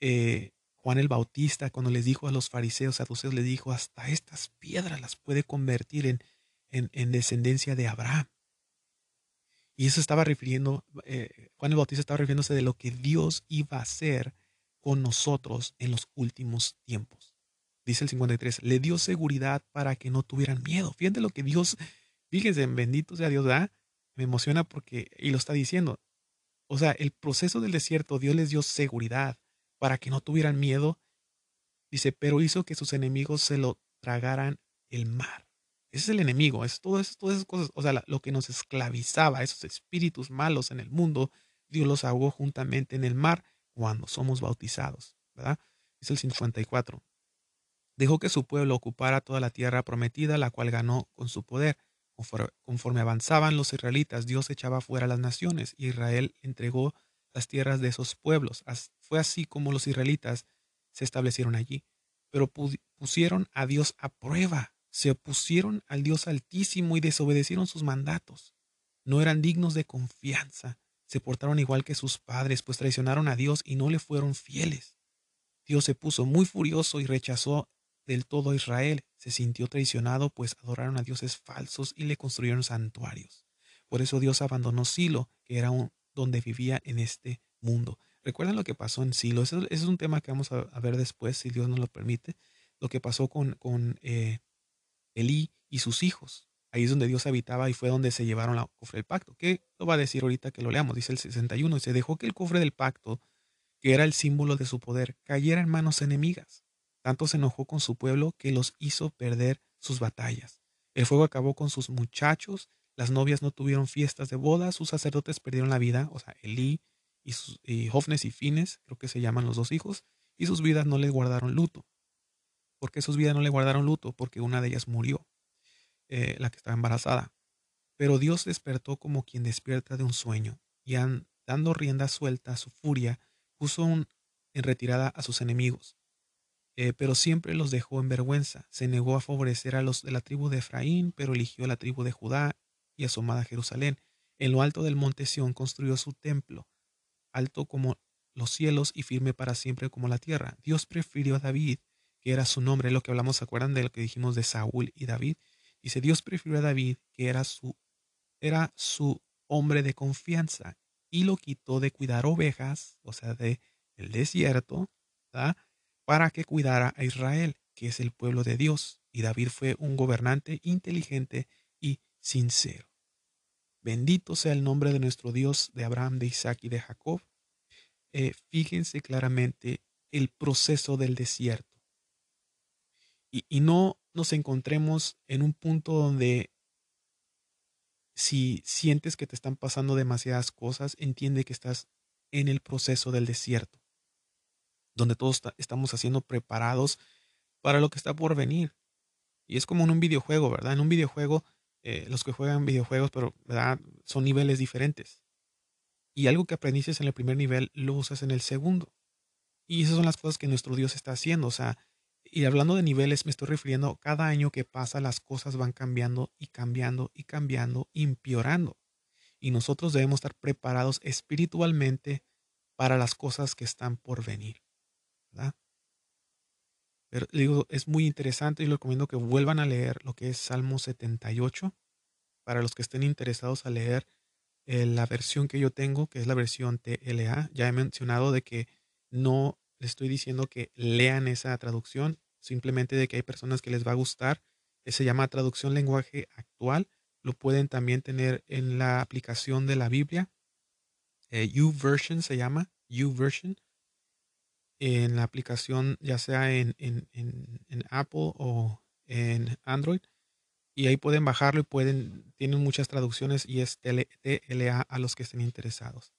eh, Juan el Bautista cuando les dijo a los fariseos, saduceos, les dijo, hasta estas piedras las puede convertir en, en, descendencia de Abraham? Y eso estaba refiriendo, eh, Juan el Bautista estaba refiriéndose de lo que Dios iba a hacer con nosotros en los últimos tiempos. Dice el 53, le dio seguridad para que no tuvieran miedo. Fíjense lo que Dios, fíjense, bendito sea Dios, da. Me emociona porque, y lo está diciendo, o sea, el proceso del desierto, Dios les dio seguridad para que no tuvieran miedo. Dice, pero hizo que sus enemigos se lo tragaran el mar. Ese es el enemigo, es todo eso, todas esas cosas, o sea, lo que nos esclavizaba, esos espíritus malos en el mundo, Dios los ahogó juntamente en el mar cuando somos bautizados, ¿verdad? Es el 54. Dejó que su pueblo ocupara toda la tierra prometida, la cual ganó con su poder. Conforme avanzaban los israelitas, Dios echaba fuera las naciones y Israel entregó las tierras de esos pueblos. Fue así como los israelitas se establecieron allí. Pero pusieron a Dios a prueba, se opusieron al Dios altísimo y desobedecieron sus mandatos. No eran dignos de confianza, se portaron igual que sus padres, pues traicionaron a Dios y no le fueron fieles. Dios se puso muy furioso y rechazó del todo Israel se sintió traicionado, pues adoraron a dioses falsos y le construyeron santuarios. Por eso Dios abandonó Silo, que era un, donde vivía en este mundo. ¿Recuerdan lo que pasó en Silo? Ese, es un tema que vamos a, ver después, si Dios nos lo permite. Lo que pasó con, con eh, Elí y sus hijos. Ahí es donde Dios habitaba y fue donde se llevaron la cofre del pacto. ¿Qué lo va a decir ahorita que lo leamos? Dice el 61. Y se dejó que el cofre del pacto, que era el símbolo de su poder, cayera en manos enemigas. Tanto se enojó con su pueblo que los hizo perder sus batallas. El fuego acabó con sus muchachos, las novias no tuvieron fiestas de boda, sus sacerdotes perdieron la vida, o sea, Elí y, sus, y Fines, creo que se llaman los dos hijos, y sus vidas no le guardaron luto. ¿Por qué sus vidas no le guardaron luto? Porque una de ellas murió, eh, la que estaba embarazada. Pero Dios despertó como quien despierta de un sueño, y dando rienda suelta a su furia, puso en retirada a sus enemigos eh, pero siempre los dejó en vergüenza. Se negó a favorecer a los de la tribu de Efraín, pero eligió a la tribu de Judá y a su amada Jerusalén. En lo alto del monte Sión construyó su templo, alto como los cielos y firme para siempre como la tierra. Dios prefirió a David, que era su nombre, lo que hablamos, ¿se acuerdan de lo que dijimos de Saúl y David? Dice, Dios prefirió a David, que era su, era su hombre de confianza, y lo quitó de cuidar ovejas, o sea, de el desierto, ¿verdad? para que cuidara a Israel, que es el pueblo de Dios, y David fue un gobernante inteligente y sincero. Bendito sea el nombre de nuestro Dios, de Abraham, de Isaac y de Jacob. Eh, fíjense claramente el proceso del desierto. Y, no nos encontremos en un punto donde si sientes que te están pasando demasiadas cosas, entiende que estás en el proceso del desierto. donde todos estamos haciendo preparados para lo que está por venir. Y es como en un videojuego, ¿verdad? En un videojuego, eh, los que juegan videojuegos, pero ¿verdad? son niveles diferentes. Y algo que aprendiste en el primer nivel, lo usas en el segundo. Y esas son las cosas que nuestro Dios está haciendo. O sea, y hablando de niveles, me estoy refiriendo, cada año que pasa las cosas van cambiando y cambiando y cambiando, empeorando. Y nosotros debemos estar preparados espiritualmente para las cosas que están por venir. ¿verdad? Pero digo, es muy interesante y les recomiendo que vuelvan a leer lo que es Salmo 78. Para los que estén interesados a leer eh, la versión que yo tengo, que es la versión TLA, ya he mencionado de que no les estoy diciendo que lean esa traducción, simplemente de que hay personas que les va a gustar. Se llama traducción lenguaje actual. Lo pueden también tener en la aplicación de la Biblia. Eh, YouVersion se llama, YouVersion. En la aplicación, ya sea en, en, en, Apple o en Android. Y ahí pueden bajarlo y pueden, tienen muchas traducciones y es TLA a los que estén interesados.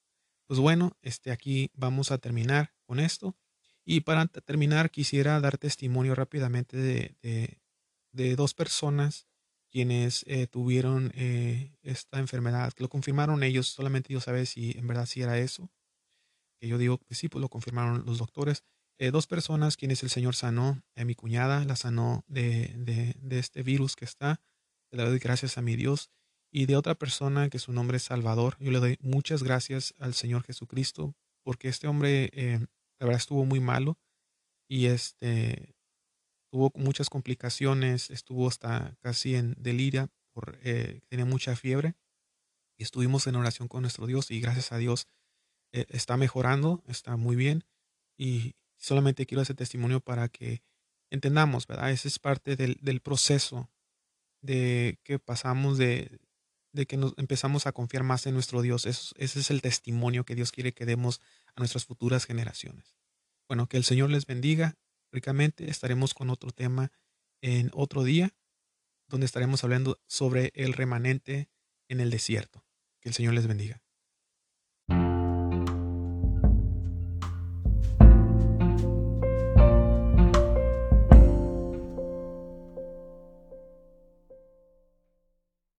Pues bueno, este, aquí vamos a terminar con esto. Y para terminar, quisiera dar testimonio rápidamente de, dos personas quienes eh, tuvieron eh, esta enfermedad, que lo confirmaron ellos, solamente Dios sabe si en verdad sí era eso. Que yo digo sí, pues lo confirmaron los doctores. Eh, dos personas quienes el Señor sanó, mi cuñada la sanó de, de, de, este virus que está, le doy gracias a mi Dios, y de otra persona que su nombre es Salvador, yo le doy muchas gracias al Señor Jesucristo, porque este hombre la verdad estuvo muy malo y este tuvo muchas complicaciones, estuvo hasta casi en deliria, por, eh, tenía mucha fiebre estuvimos en oración con nuestro Dios y gracias a Dios eh, está mejorando, está muy bien y solamente quiero ese testimonio para que entendamos, ¿verdad? Ese es parte del, del proceso de que pasamos de, de que nos empezamos a confiar más en nuestro Dios. ese es el testimonio que Dios quiere que demos a nuestras futuras generaciones. Bueno, que el Señor les bendiga ricamente. Estaremos con otro tema en otro día, donde estaremos hablando sobre el remanente en el desierto. Que el Señor les bendiga.